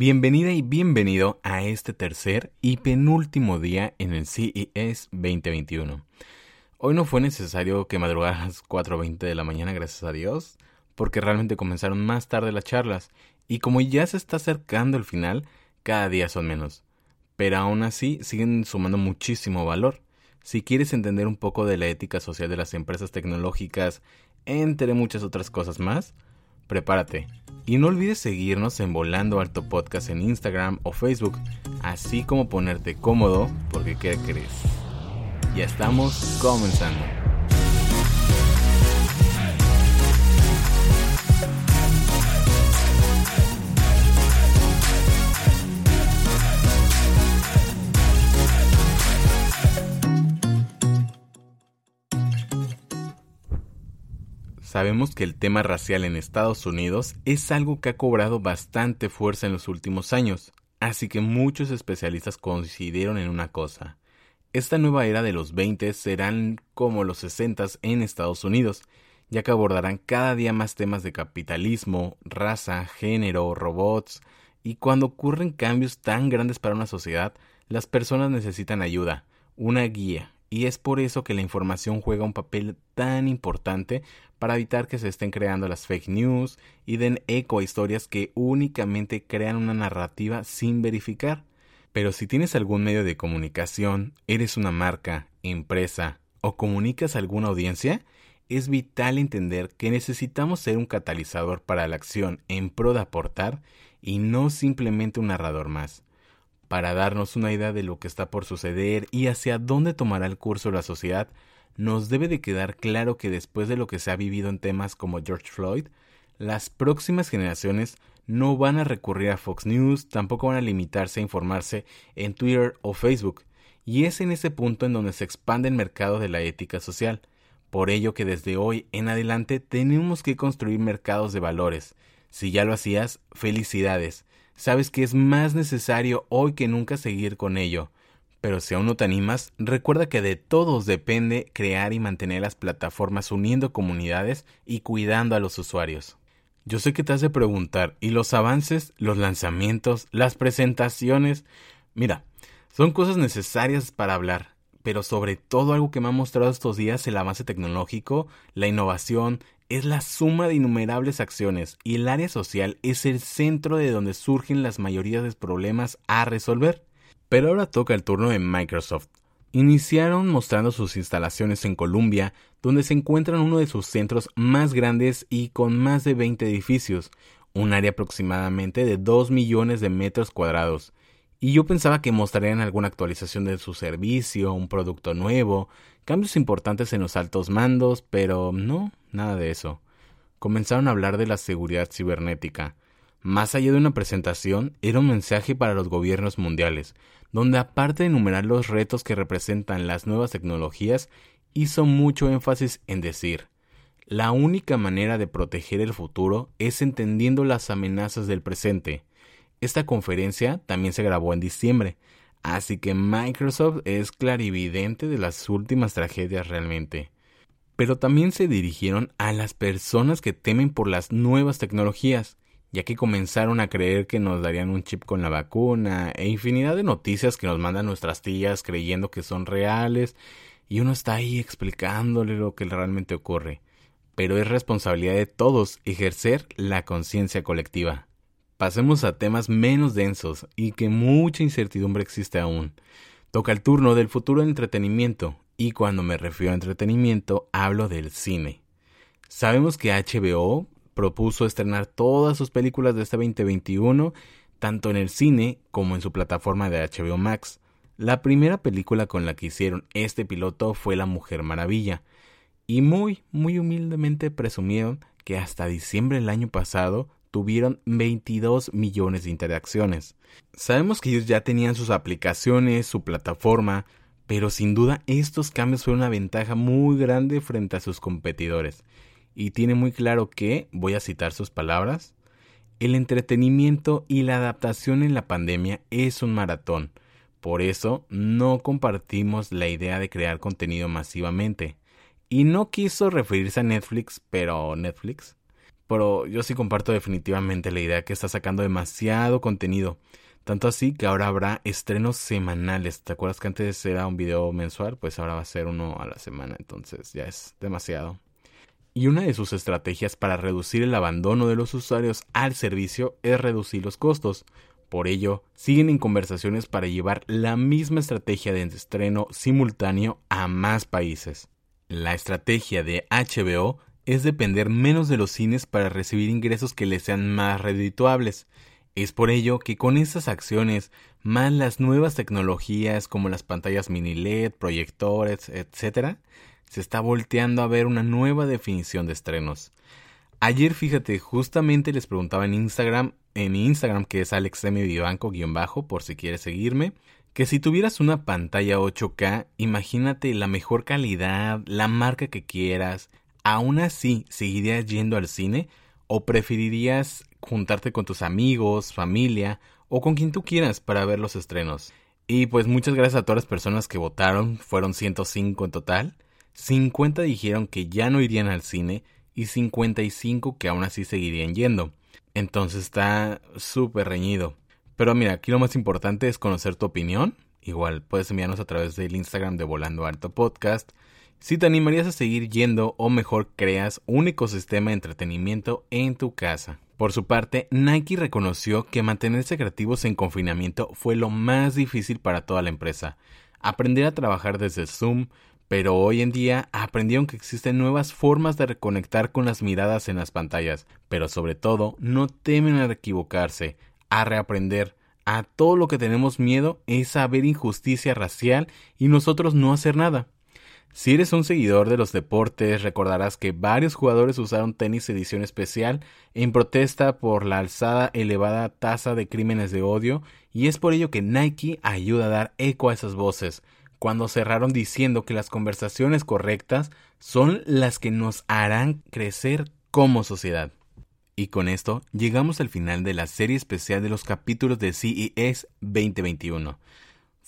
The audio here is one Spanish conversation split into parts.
Bienvenida y bienvenido a este tercer y penúltimo día en el CES 2021. Hoy no fue necesario que madrugaras a las 4.20 de la mañana, gracias a Dios, porque realmente comenzaron más tarde las charlas y como ya se está acercando el final, cada día son menos. Pero aún así siguen sumando muchísimo valor. Si quieres entender un poco de la ética social de las empresas tecnológicas, entre muchas otras cosas más, prepárate. Y no olvides seguirnos en Volando Alto Podcast en Instagram o Facebook, así como ponerte cómodo, porque ¿qué crees? Ya estamos comenzando. Sabemos que el tema racial en Estados Unidos es algo que ha cobrado bastante fuerza en los últimos años, así que muchos especialistas coincidieron en una cosa. Esta nueva era de los 20 serán como los 60 en Estados Unidos, ya que abordarán cada día más temas de capitalismo, raza, género, robots, y cuando ocurren cambios tan grandes para una sociedad, las personas necesitan ayuda, una guía, y es por eso que la información juega un papel tan importante para evitar que se estén creando las fake news y den eco a historias que únicamente crean una narrativa sin verificar. Pero si tienes algún medio de comunicación, eres una marca, empresa o comunicas a alguna audiencia, es vital entender que necesitamos ser un catalizador para la acción en pro de aportar y no simplemente un narrador más para darnos una idea de lo que está por suceder y hacia dónde tomará el curso la sociedad, nos debe de quedar claro que después de lo que se ha vivido en temas como George Floyd, las próximas generaciones no van a recurrir a Fox News, tampoco van a limitarse a informarse en Twitter o Facebook, y es en ese punto en donde se expande el mercado de la ética social. Por ello que desde hoy en adelante tenemos que construir mercados de valores. Si ya lo hacías, felicidades sabes que es más necesario hoy que nunca seguir con ello. Pero si aún no te animas, recuerda que de todos depende crear y mantener las plataformas uniendo comunidades y cuidando a los usuarios. Yo sé que te has de preguntar, ¿y los avances, los lanzamientos, las presentaciones? Mira, son cosas necesarias para hablar, pero sobre todo algo que me ha mostrado estos días el avance tecnológico, la innovación, es la suma de innumerables acciones y el área social es el centro de donde surgen las mayorías de problemas a resolver. Pero ahora toca el turno de Microsoft. Iniciaron mostrando sus instalaciones en Columbia, donde se encuentran uno de sus centros más grandes y con más de 20 edificios, un área aproximadamente de 2 millones de metros cuadrados. Y yo pensaba que mostrarían alguna actualización de su servicio, un producto nuevo, cambios importantes en los altos mandos, pero no, nada de eso. Comenzaron a hablar de la seguridad cibernética. Más allá de una presentación, era un mensaje para los gobiernos mundiales, donde aparte de enumerar los retos que representan las nuevas tecnologías, hizo mucho énfasis en decir, la única manera de proteger el futuro es entendiendo las amenazas del presente. Esta conferencia también se grabó en diciembre, así que Microsoft es clarividente de las últimas tragedias realmente pero también se dirigieron a las personas que temen por las nuevas tecnologías, ya que comenzaron a creer que nos darían un chip con la vacuna e infinidad de noticias que nos mandan nuestras tías creyendo que son reales y uno está ahí explicándole lo que realmente ocurre. Pero es responsabilidad de todos ejercer la conciencia colectiva. Pasemos a temas menos densos y que mucha incertidumbre existe aún. Toca el turno del futuro entretenimiento y cuando me refiero a entretenimiento, hablo del cine. Sabemos que HBO propuso estrenar todas sus películas de este 2021, tanto en el cine como en su plataforma de HBO Max. La primera película con la que hicieron este piloto fue La Mujer Maravilla, y muy, muy humildemente presumieron que hasta diciembre del año pasado tuvieron 22 millones de interacciones. Sabemos que ellos ya tenían sus aplicaciones, su plataforma, pero sin duda estos cambios fueron una ventaja muy grande frente a sus competidores. Y tiene muy claro que, voy a citar sus palabras, el entretenimiento y la adaptación en la pandemia es un maratón. Por eso no compartimos la idea de crear contenido masivamente. Y no quiso referirse a Netflix, pero Netflix. Pero yo sí comparto definitivamente la idea que está sacando demasiado contenido. Tanto así que ahora habrá estrenos semanales. ¿Te acuerdas que antes era un video mensual? Pues ahora va a ser uno a la semana. Entonces ya es demasiado. Y una de sus estrategias para reducir el abandono de los usuarios al servicio es reducir los costos. Por ello, siguen en conversaciones para llevar la misma estrategia de estreno simultáneo a más países. La estrategia de HBO es depender menos de los cines para recibir ingresos que les sean más redituables. Es por ello que con estas acciones, más las nuevas tecnologías como las pantallas mini LED, proyectores, etc., se está volteando a ver una nueva definición de estrenos. Ayer, fíjate, justamente les preguntaba en Instagram, en mi Instagram, que es alexmvivanco-bajo, por si quieres seguirme, que si tuvieras una pantalla 8K, imagínate la mejor calidad, la marca que quieras, ¿aún así seguirías yendo al cine? ¿O preferirías juntarte con tus amigos, familia o con quien tú quieras para ver los estrenos? Y pues muchas gracias a todas las personas que votaron, fueron 105 en total. 50 dijeron que ya no irían al cine y 55 que aún así seguirían yendo. Entonces está súper reñido. Pero mira, aquí lo más importante es conocer tu opinión. Igual puedes enviarnos a través del Instagram de Volando Alto Podcast. Si te animarías a seguir yendo o mejor creas un ecosistema de entretenimiento en tu casa. Por su parte, Nike reconoció que mantenerse creativos en confinamiento fue lo más difícil para toda la empresa. Aprender a trabajar desde Zoom, pero hoy en día aprendieron que existen nuevas formas de reconectar con las miradas en las pantallas, pero sobre todo no temen a equivocarse, a reaprender. A todo lo que tenemos miedo es a ver injusticia racial y nosotros no hacer nada. Si eres un seguidor de los deportes, recordarás que varios jugadores usaron tenis edición especial en protesta por la alzada elevada tasa de crímenes de odio y es por ello que Nike ayuda a dar eco a esas voces cuando cerraron diciendo que las conversaciones correctas son las que nos harán crecer como sociedad. Y con esto llegamos al final de la serie especial de los capítulos de CES 2021.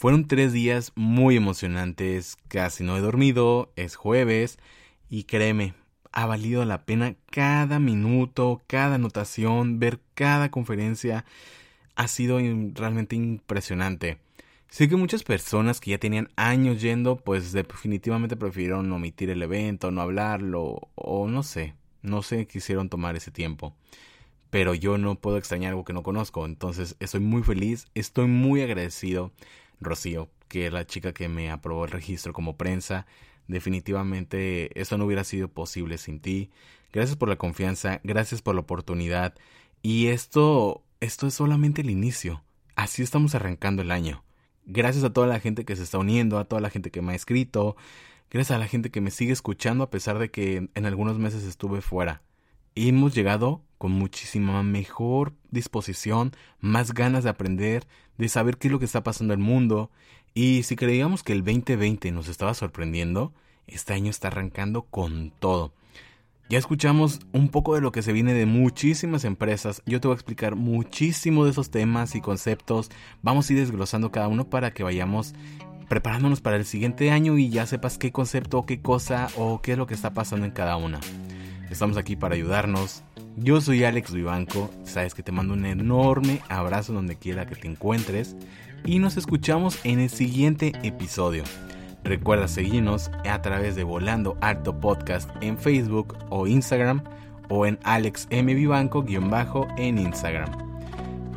Fueron tres días muy emocionantes, casi no he dormido, es jueves, y créeme, ha valido la pena cada minuto, cada anotación, ver cada conferencia. Ha sido realmente impresionante. Sé que muchas personas que ya tenían años yendo, pues definitivamente prefirieron omitir el evento, no hablarlo, o no sé, no sé, quisieron tomar ese tiempo. Pero yo no puedo extrañar algo que no conozco, entonces estoy muy feliz, estoy muy agradecido, Rocío, que es la chica que me aprobó el registro como prensa. Definitivamente eso no hubiera sido posible sin ti. Gracias por la confianza, gracias por la oportunidad. Y esto, esto es solamente el inicio. Así estamos arrancando el año. Gracias a toda la gente que se está uniendo, a toda la gente que me ha escrito, gracias a la gente que me sigue escuchando a pesar de que en algunos meses estuve fuera. hemos llegado con muchísima mejor disposición, más ganas de aprender, de saber qué es lo que está pasando en el mundo. Y si creíamos que el 2020 nos estaba sorprendiendo, este año está arrancando con todo. Ya escuchamos un poco de lo que se viene de muchísimas empresas. Yo te voy a explicar muchísimo de esos temas y conceptos. Vamos a ir desglosando cada uno para que vayamos preparándonos para el siguiente año y ya sepas qué concepto, qué cosa o qué es lo que está pasando en cada una. Estamos aquí para ayudarnos. Yo soy Alex Vivanco. Sabes que te mando un enorme abrazo donde quiera que te encuentres. Y nos escuchamos en el siguiente episodio. Recuerda seguirnos a través de Volando Alto Podcast en Facebook o Instagram o en Alex M. Vivanco-bajo en Instagram.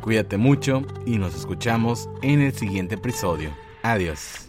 Cuídate mucho y nos escuchamos en el siguiente episodio. Adiós.